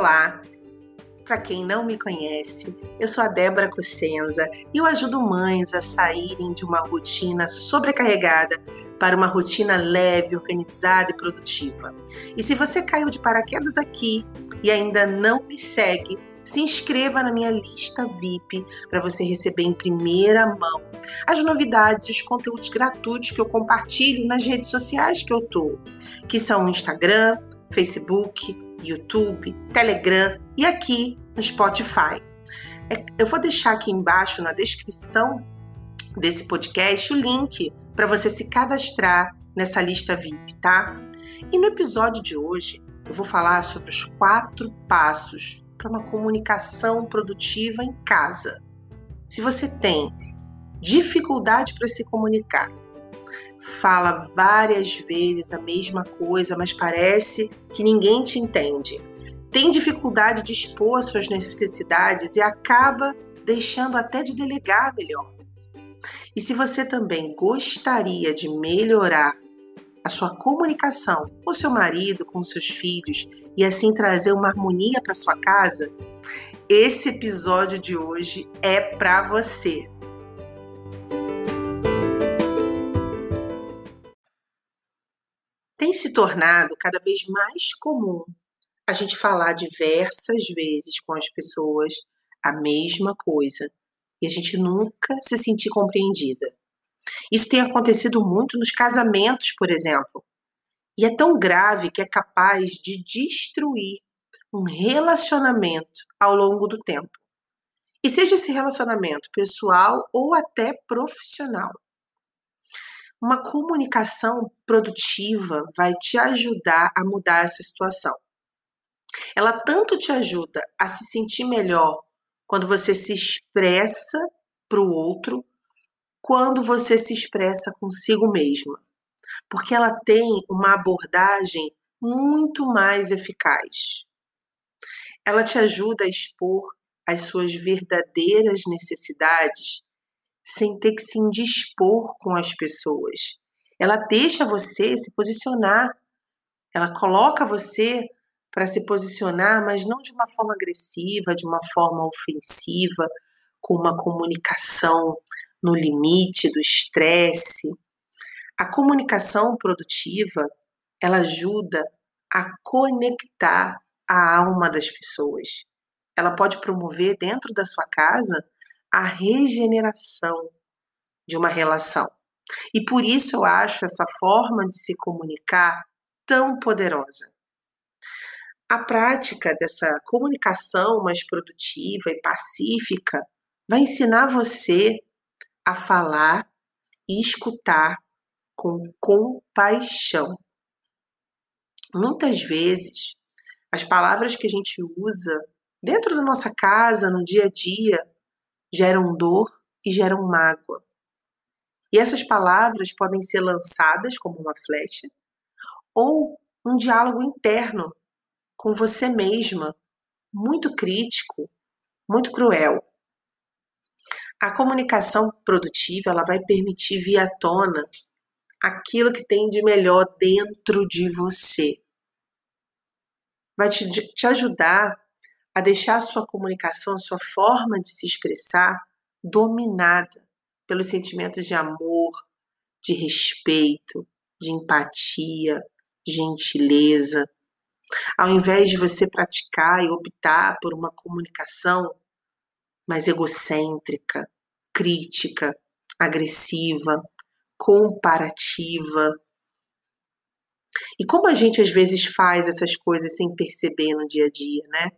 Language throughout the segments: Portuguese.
Olá! Para quem não me conhece, eu sou a Débora Cossenza e eu ajudo mães a saírem de uma rotina sobrecarregada para uma rotina leve, organizada e produtiva. E se você caiu de paraquedas aqui e ainda não me segue, se inscreva na minha lista VIP para você receber em primeira mão as novidades e os conteúdos gratuitos que eu compartilho nas redes sociais que eu tô, que são o Instagram, Facebook, YouTube, Telegram e aqui no Spotify. É, eu vou deixar aqui embaixo na descrição desse podcast o link para você se cadastrar nessa lista VIP, tá? E no episódio de hoje eu vou falar sobre os quatro passos para uma comunicação produtiva em casa. Se você tem dificuldade para se comunicar, fala várias vezes a mesma coisa, mas parece que ninguém te entende. Tem dificuldade de expor suas necessidades e acaba deixando até de delegar melhor. E se você também gostaria de melhorar a sua comunicação com seu marido, com seus filhos e assim trazer uma harmonia para sua casa, esse episódio de hoje é para você. Tem se tornado cada vez mais comum a gente falar diversas vezes com as pessoas a mesma coisa e a gente nunca se sentir compreendida. Isso tem acontecido muito nos casamentos, por exemplo. E é tão grave que é capaz de destruir um relacionamento ao longo do tempo. E seja esse relacionamento pessoal ou até profissional. Uma comunicação produtiva vai te ajudar a mudar essa situação. Ela tanto te ajuda a se sentir melhor quando você se expressa para o outro, quando você se expressa consigo mesma. Porque ela tem uma abordagem muito mais eficaz. Ela te ajuda a expor as suas verdadeiras necessidades sem ter que se indispor com as pessoas. Ela deixa você se posicionar. Ela coloca você para se posicionar, mas não de uma forma agressiva, de uma forma ofensiva, com uma comunicação no limite do estresse. A comunicação produtiva, ela ajuda a conectar a alma das pessoas. Ela pode promover dentro da sua casa a regeneração de uma relação. E por isso eu acho essa forma de se comunicar tão poderosa. A prática dessa comunicação mais produtiva e pacífica vai ensinar você a falar e escutar com compaixão. Muitas vezes, as palavras que a gente usa dentro da nossa casa, no dia a dia, geram dor e geram mágoa. E essas palavras podem ser lançadas como uma flecha ou um diálogo interno com você mesma, muito crítico, muito cruel. A comunicação produtiva, ela vai permitir vir à tona aquilo que tem de melhor dentro de você. Vai te, te ajudar a deixar a sua comunicação, a sua forma de se expressar dominada pelos sentimentos de amor, de respeito, de empatia, gentileza. Ao invés de você praticar e optar por uma comunicação mais egocêntrica, crítica, agressiva, comparativa. E como a gente às vezes faz essas coisas sem perceber no dia a dia, né?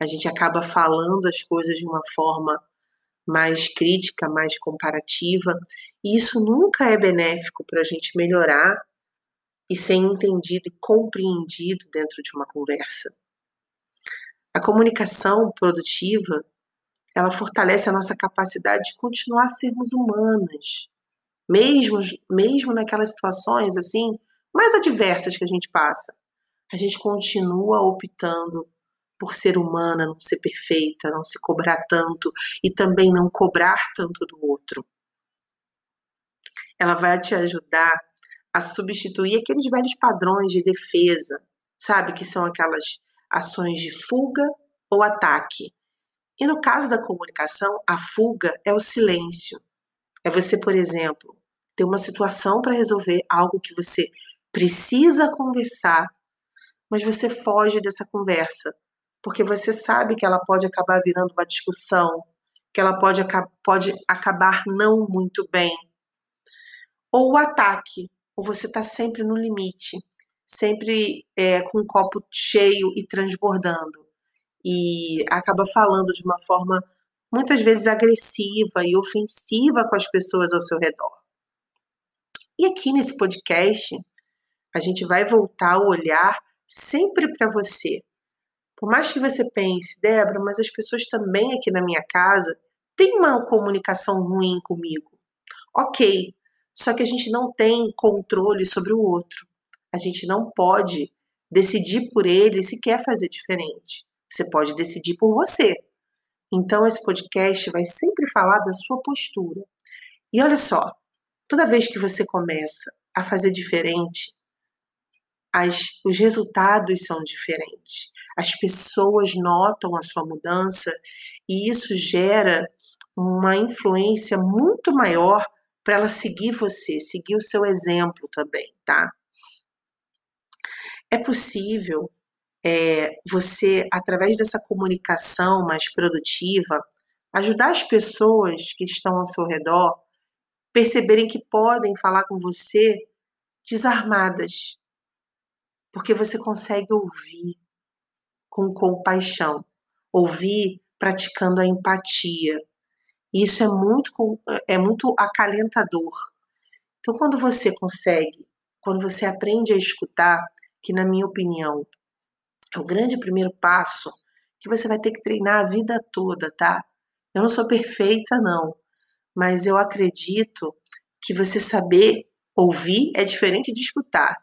A gente acaba falando as coisas de uma forma mais crítica, mais comparativa, e isso nunca é benéfico para a gente melhorar e ser entendido e compreendido dentro de uma conversa. A comunicação produtiva, ela fortalece a nossa capacidade de continuar a sermos humanas, mesmo, mesmo naquelas situações assim mais adversas que a gente passa. A gente continua optando por ser humana, não ser perfeita, não se cobrar tanto e também não cobrar tanto do outro. Ela vai te ajudar a substituir aqueles velhos padrões de defesa, sabe? Que são aquelas ações de fuga ou ataque. E no caso da comunicação, a fuga é o silêncio. É você, por exemplo, ter uma situação para resolver, algo que você precisa conversar, mas você foge dessa conversa, porque você sabe que ela pode acabar virando uma discussão, que ela pode, pode acabar não muito bem. Ou o ataque, ou você está sempre no limite, sempre é, com o copo cheio e transbordando. E acaba falando de uma forma muitas vezes agressiva e ofensiva com as pessoas ao seu redor. E aqui nesse podcast, a gente vai voltar o olhar sempre para você. Por mais que você pense, Débora, mas as pessoas também aqui na minha casa têm uma comunicação ruim comigo. Ok, só que a gente não tem controle sobre o outro. A gente não pode decidir por ele se quer fazer diferente. Você pode decidir por você. Então, esse podcast vai sempre falar da sua postura. E olha só, toda vez que você começa a fazer diferente, as, os resultados são diferentes. As pessoas notam a sua mudança e isso gera uma influência muito maior para ela seguir você, seguir o seu exemplo também, tá? É possível é, você, através dessa comunicação mais produtiva, ajudar as pessoas que estão ao seu redor perceberem que podem falar com você desarmadas, porque você consegue ouvir com compaixão, ouvir praticando a empatia. Isso é muito, é muito acalentador. Então, quando você consegue, quando você aprende a escutar, que na minha opinião é o grande primeiro passo que você vai ter que treinar a vida toda, tá? Eu não sou perfeita, não, mas eu acredito que você saber ouvir é diferente de escutar,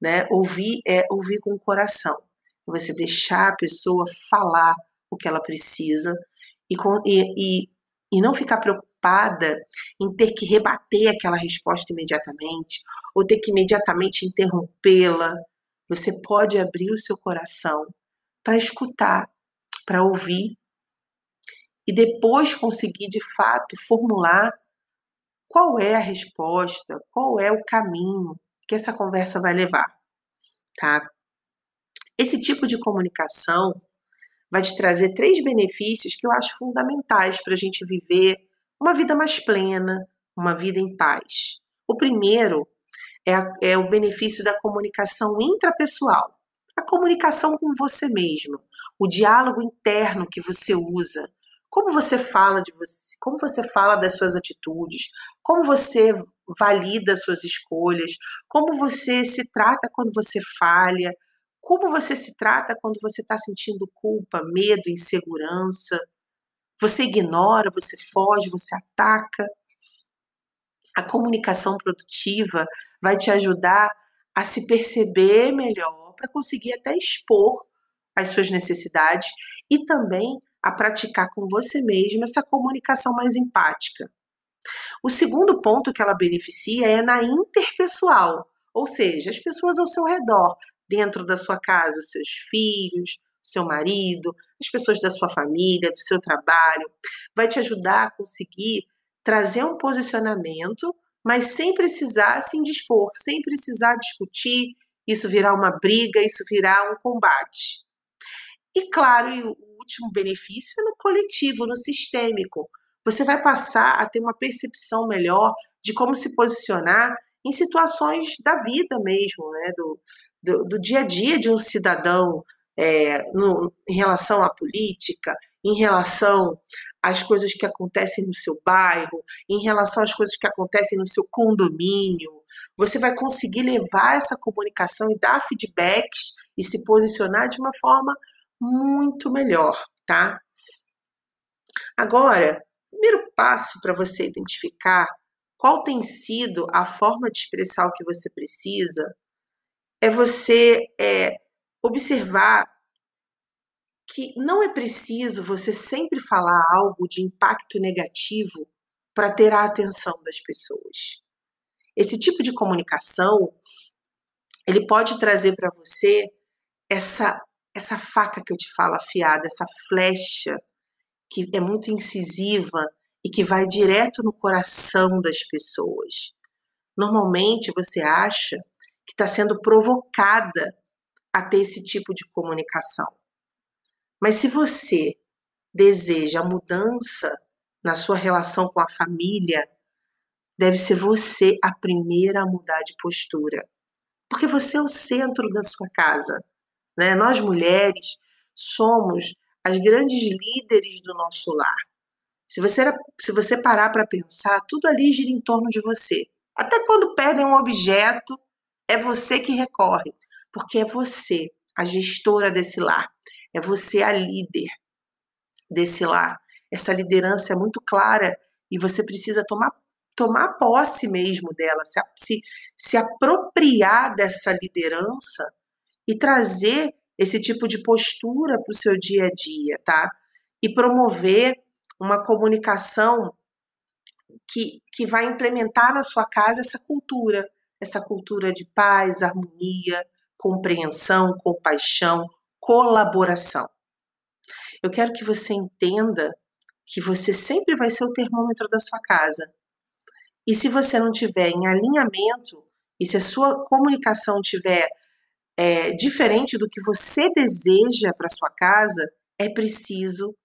né? Ouvir é ouvir com o coração. Você deixar a pessoa falar o que ela precisa e, e, e, não ficar preocupada em ter que rebater aquela resposta imediatamente ou ter que imediatamente interrompê-la você pode abrir o seu coração para escutar, para ouvir e depois conseguir de fato formular qual é a resposta, qual é o caminho que essa conversa vai levar, tá? Esse tipo de comunicação vai te trazer três benefícios que eu acho fundamentais para a gente viver uma vida mais plena, uma vida em paz. O primeiro é, a, é o benefício da comunicação intrapessoal, a comunicação com você mesmo, o diálogo interno que você usa, como você fala de você, como você fala das suas atitudes, como você valida as suas escolhas, como você se trata quando você falha, como você se trata quando você está sentindo culpa, medo, insegurança. Você ignora, você foge, você ataca. A comunicação produtiva vai te ajudar a se perceber melhor, para conseguir até expor as suas necessidades e também a praticar com você mesmo essa comunicação mais empática. O segundo ponto que ela beneficia é na interpessoal, ou seja, as pessoas ao seu redor, dentro da sua casa, os seus filhos, seu marido, as pessoas da sua família, do seu trabalho, vai te ajudar a conseguir trazer um posicionamento, mas sem precisar se indispor, sem precisar discutir, isso virar uma briga, isso virar um combate. E claro, o último benefício é no coletivo, no sistêmico. Você vai passar a ter uma percepção melhor de como se posicionar em situações da vida mesmo, né? do, do, do dia a dia de um cidadão é, no, em relação à política, em relação às coisas que acontecem no seu bairro, em relação às coisas que acontecem no seu condomínio. Você vai conseguir levar essa comunicação e dar feedbacks e se posicionar de uma forma muito melhor, tá? Agora, primeiro passo para você identificar qual tem sido a forma de expressar o que você precisa é você é, observar que não é preciso você sempre falar algo de impacto negativo para ter a atenção das pessoas. Esse tipo de comunicação, ele pode trazer para você essa essa faca que eu te falo afiada, essa flecha que é muito incisiva e que vai direto no coração das pessoas. Normalmente você acha está sendo provocada a ter esse tipo de comunicação. Mas se você deseja mudança na sua relação com a família, deve ser você a primeira a mudar de postura. Porque você é o centro da sua casa. Né? Nós mulheres somos as grandes líderes do nosso lar. Se você, se você parar para pensar, tudo ali gira em torno de você. Até quando perdem um objeto, é você que recorre, porque é você a gestora desse lar, é você a líder desse lar. Essa liderança é muito clara e você precisa tomar, tomar posse mesmo dela, se, se, se apropriar dessa liderança e trazer esse tipo de postura para o seu dia a dia, tá? E promover uma comunicação que, que vai implementar na sua casa essa cultura, essa cultura de paz, harmonia, compreensão, compaixão, colaboração. Eu quero que você entenda que você sempre vai ser o termômetro da sua casa. E se você não tiver em alinhamento, e se a sua comunicação tiver é, diferente do que você deseja para sua casa, é preciso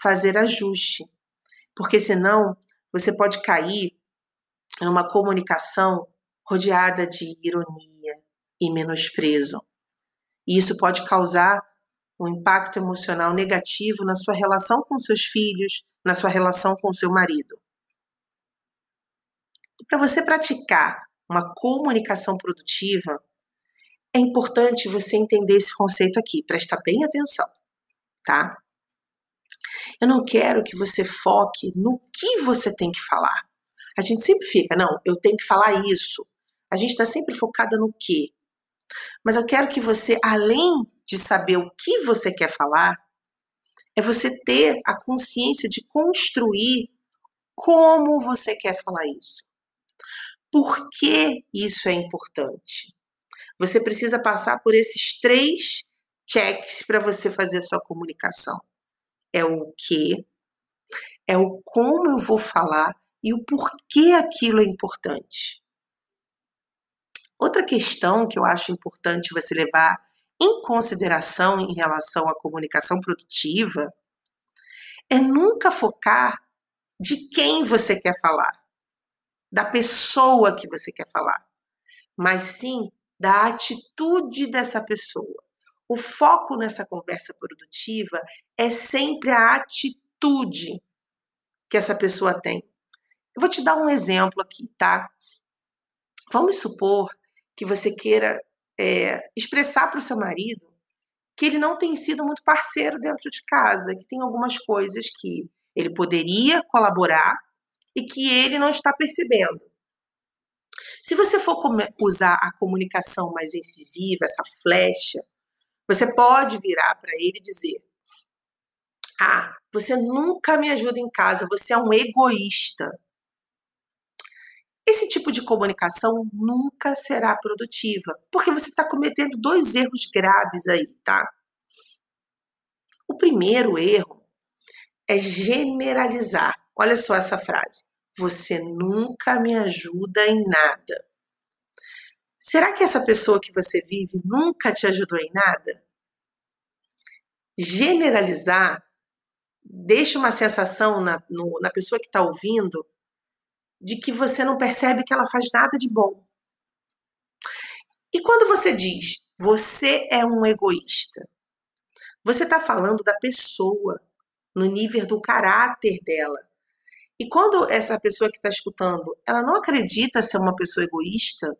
fazer ajuste. Porque senão você pode cair numa comunicação rodeada de ironia e menosprezo. E isso pode causar um impacto emocional negativo na sua relação com seus filhos, na sua relação com seu marido. Para você praticar uma comunicação produtiva, é importante você entender esse conceito aqui, presta bem atenção, tá? Eu não quero que você foque no que você tem que falar. A gente sempre fica, não, eu tenho que falar isso. A gente está sempre focada no que. Mas eu quero que você, além de saber o que você quer falar, é você ter a consciência de construir como você quer falar isso. Por que isso é importante? Você precisa passar por esses três checks para você fazer a sua comunicação é o que, é o como eu vou falar e o porquê aquilo é importante. Outra questão que eu acho importante você levar em consideração em relação à comunicação produtiva é nunca focar de quem você quer falar, da pessoa que você quer falar, mas sim da atitude dessa pessoa. O foco nessa conversa produtiva é sempre a atitude que essa pessoa tem. Eu vou te dar um exemplo aqui, tá? Vamos supor que você queira é, expressar para o seu marido que ele não tem sido muito parceiro dentro de casa, que tem algumas coisas que ele poderia colaborar e que ele não está percebendo. Se você for usar a comunicação mais incisiva, essa flecha, você pode virar para ele e dizer: Ah, você nunca me ajuda em casa, você é um egoísta. Esse tipo de comunicação nunca será produtiva, porque você está cometendo dois erros graves aí, tá? O primeiro erro é generalizar. Olha só essa frase. Você nunca me ajuda em nada. Será que essa pessoa que você vive nunca te ajudou em nada? Generalizar deixa uma sensação na, no, na pessoa que está ouvindo de que você não percebe que ela faz nada de bom. E quando você diz você é um egoísta, você está falando da pessoa, no nível do caráter dela. E quando essa pessoa que está escutando, ela não acredita ser uma pessoa egoísta,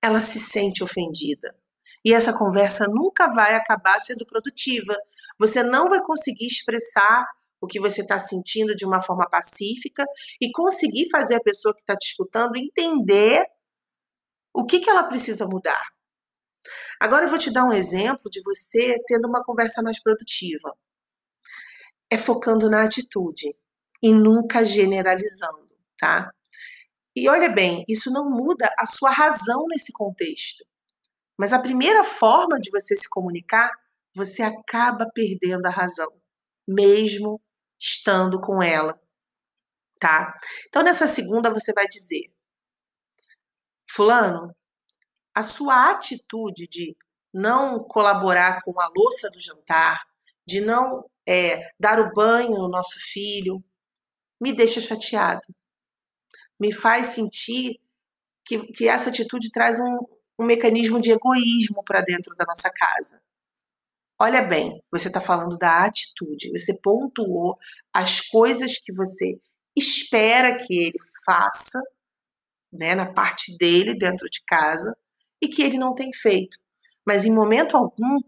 ela se sente ofendida. E essa conversa nunca vai acabar sendo produtiva. Você não vai conseguir expressar o que você está sentindo de uma forma pacífica e conseguir fazer a pessoa que está te escutando entender o que, que ela precisa mudar. Agora eu vou te dar um exemplo de você tendo uma conversa mais produtiva. É focando na atitude e nunca generalizando, tá? E olha bem, isso não muda a sua razão nesse contexto. Mas a primeira forma de você se comunicar você acaba perdendo a razão, mesmo estando com ela, tá? Então nessa segunda você vai dizer: Fulano, a sua atitude de não colaborar com a louça do jantar, de não é, dar o banho no nosso filho, me deixa chateado. Me faz sentir que, que essa atitude traz um, um mecanismo de egoísmo para dentro da nossa casa. Olha bem, você está falando da atitude, você pontuou as coisas que você espera que ele faça, né, na parte dele dentro de casa, e que ele não tem feito. Mas em momento algum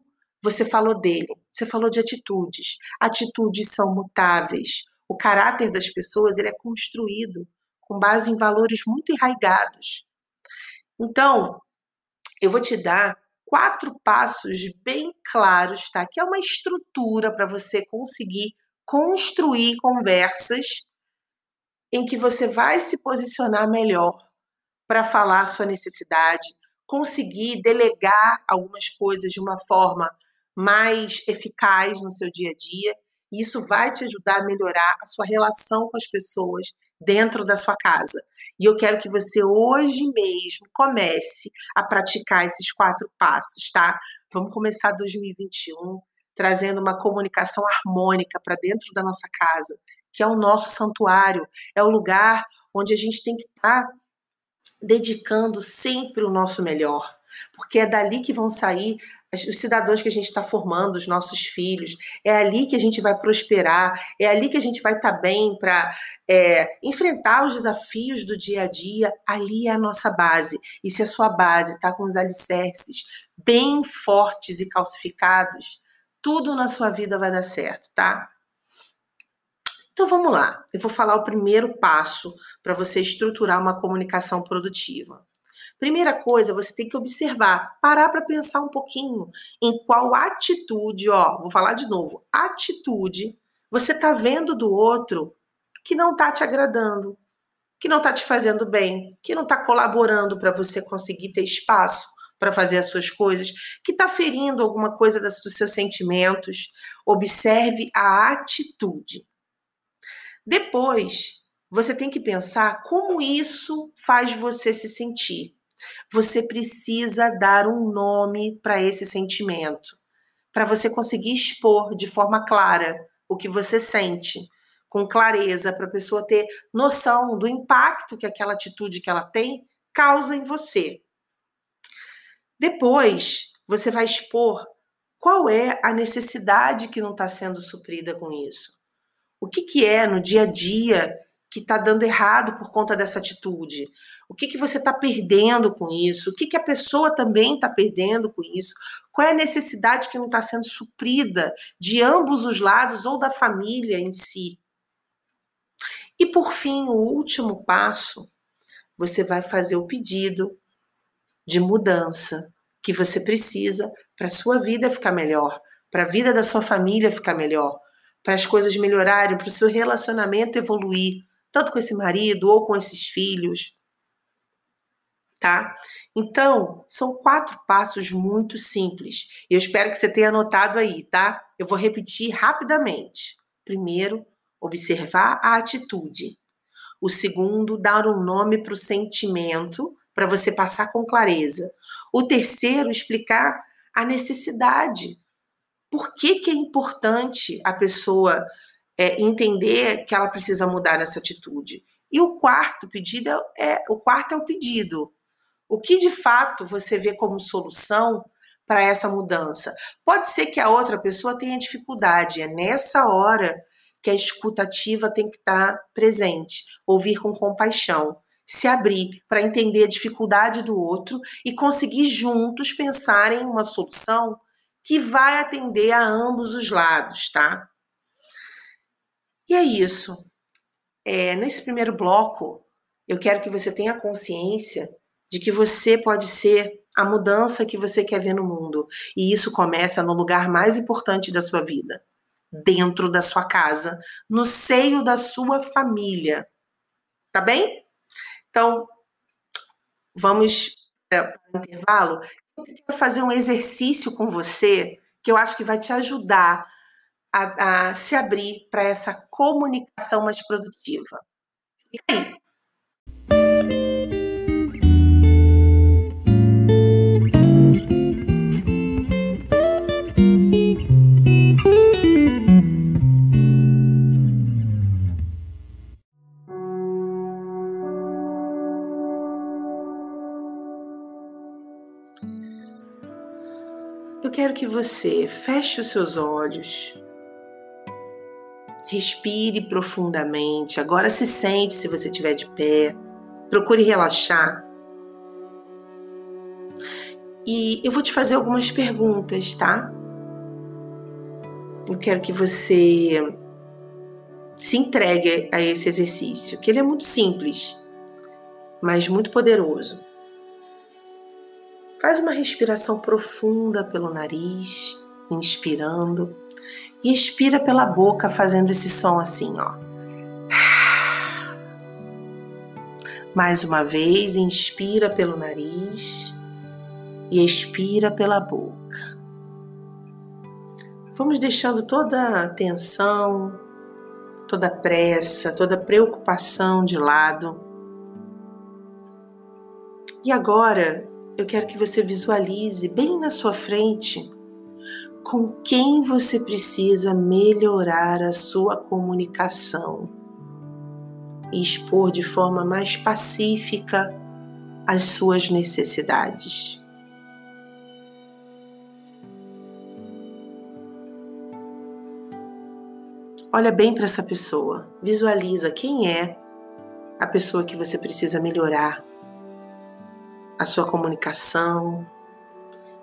você falou dele, você falou de atitudes. Atitudes são mutáveis. O caráter das pessoas ele é construído com base em valores muito enraigados. Então, eu vou te dar quatro passos bem claros, tá? Que é uma estrutura para você conseguir construir conversas em que você vai se posicionar melhor para falar sua necessidade, conseguir delegar algumas coisas de uma forma mais eficaz no seu dia a dia. E isso vai te ajudar a melhorar a sua relação com as pessoas dentro da sua casa. E eu quero que você hoje mesmo comece a praticar esses quatro passos, tá? Vamos começar 2021 trazendo uma comunicação harmônica para dentro da nossa casa, que é o nosso santuário, é o lugar onde a gente tem que estar tá dedicando sempre o nosso melhor, porque é dali que vão sair os cidadãos que a gente está formando, os nossos filhos. É ali que a gente vai prosperar, é ali que a gente vai estar tá bem para é, enfrentar os desafios do dia a dia. Ali é a nossa base. E se a sua base está com os alicerces bem fortes e calcificados, tudo na sua vida vai dar certo, tá? Então vamos lá. Eu vou falar o primeiro passo para você estruturar uma comunicação produtiva. Primeira coisa, você tem que observar, parar para pensar um pouquinho em qual atitude, ó, vou falar de novo, atitude você está vendo do outro que não está te agradando, que não está te fazendo bem, que não está colaborando para você conseguir ter espaço para fazer as suas coisas, que está ferindo alguma coisa dos seus sentimentos. Observe a atitude. Depois, você tem que pensar como isso faz você se sentir. Você precisa dar um nome para esse sentimento, para você conseguir expor de forma clara o que você sente, com clareza, para a pessoa ter noção do impacto que aquela atitude que ela tem causa em você. Depois, você vai expor qual é a necessidade que não está sendo suprida com isso. O que, que é no dia a dia que está dando errado por conta dessa atitude? O que, que você está perdendo com isso? O que, que a pessoa também está perdendo com isso? Qual é a necessidade que não está sendo suprida de ambos os lados ou da família em si? E por fim, o último passo, você vai fazer o pedido de mudança que você precisa para a sua vida ficar melhor, para a vida da sua família ficar melhor, para as coisas melhorarem, para o seu relacionamento evoluir, tanto com esse marido ou com esses filhos tá? Então, são quatro passos muito simples. Eu espero que você tenha anotado aí, tá? Eu vou repetir rapidamente. Primeiro, observar a atitude. O segundo, dar um nome para o sentimento, para você passar com clareza. O terceiro, explicar a necessidade. Por que, que é importante a pessoa é, entender que ela precisa mudar essa atitude? E o quarto pedido é, é o quarto é o pedido. O que de fato você vê como solução para essa mudança? Pode ser que a outra pessoa tenha dificuldade, é nessa hora que a escutativa tem que estar presente, ouvir com compaixão, se abrir para entender a dificuldade do outro e conseguir juntos pensar em uma solução que vai atender a ambos os lados, tá? E é isso. É, nesse primeiro bloco, eu quero que você tenha consciência de que você pode ser a mudança que você quer ver no mundo. E isso começa no lugar mais importante da sua vida, dentro da sua casa, no seio da sua família. Tá bem? Então, vamos para o intervalo. Eu quero fazer um exercício com você que eu acho que vai te ajudar a, a se abrir para essa comunicação mais produtiva. Fica aí. Eu quero que você feche os seus olhos, respire profundamente. Agora se sente se você estiver de pé. Procure relaxar. E eu vou te fazer algumas perguntas, tá? Eu quero que você se entregue a esse exercício, que ele é muito simples, mas muito poderoso. Faz uma respiração profunda pelo nariz, inspirando, e expira pela boca, fazendo esse som assim, ó. Mais uma vez, inspira pelo nariz e expira pela boca. Vamos deixando toda a tensão, toda a pressa, toda a preocupação de lado. E agora eu quero que você visualize bem na sua frente com quem você precisa melhorar a sua comunicação e expor de forma mais pacífica as suas necessidades. Olha bem para essa pessoa, visualiza quem é a pessoa que você precisa melhorar a sua comunicação,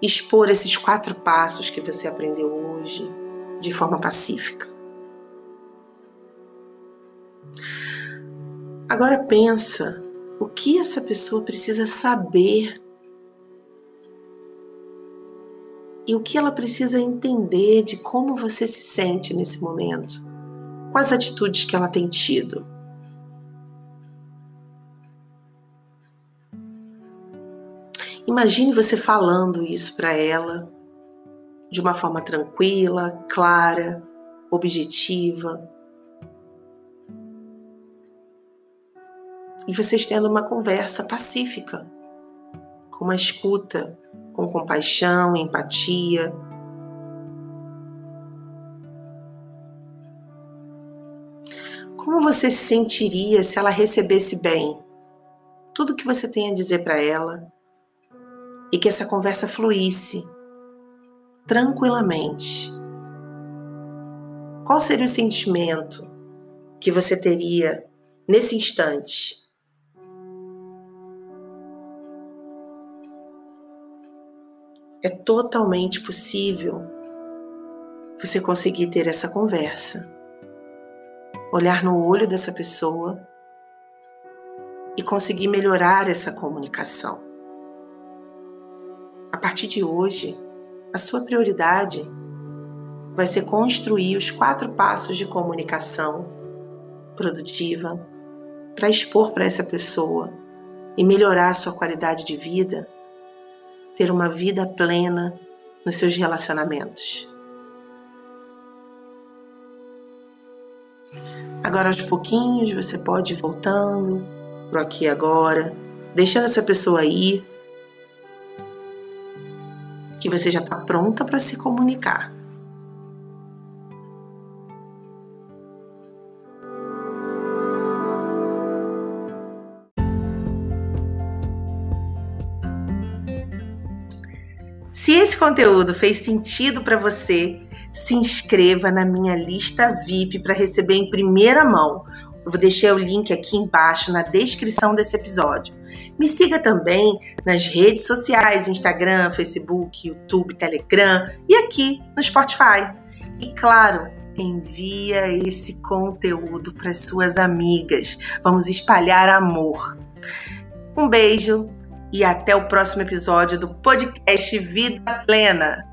expor esses quatro passos que você aprendeu hoje de forma pacífica. Agora pensa o que essa pessoa precisa saber e o que ela precisa entender de como você se sente nesse momento, as atitudes que ela tem tido. Imagine você falando isso para ela de uma forma tranquila, clara, objetiva. E vocês tendo uma conversa pacífica, com uma escuta, com compaixão, empatia. Como você se sentiria se ela recebesse bem tudo que você tem a dizer para ela e que essa conversa fluísse tranquilamente. Qual seria o sentimento que você teria nesse instante? É totalmente possível você conseguir ter essa conversa, olhar no olho dessa pessoa e conseguir melhorar essa comunicação a partir de hoje, a sua prioridade vai ser construir os quatro passos de comunicação produtiva para expor para essa pessoa e melhorar a sua qualidade de vida, ter uma vida plena nos seus relacionamentos. Agora, aos pouquinhos, você pode ir voltando pro aqui agora, deixando essa pessoa ir que você já está pronta para se comunicar. Se esse conteúdo fez sentido para você, se inscreva na minha lista VIP para receber em primeira mão eu vou deixar o link aqui embaixo na descrição desse episódio. Me siga também nas redes sociais, Instagram, Facebook, YouTube, Telegram e aqui no Spotify. E claro, envia esse conteúdo para suas amigas. Vamos espalhar amor. Um beijo e até o próximo episódio do podcast Vida Plena.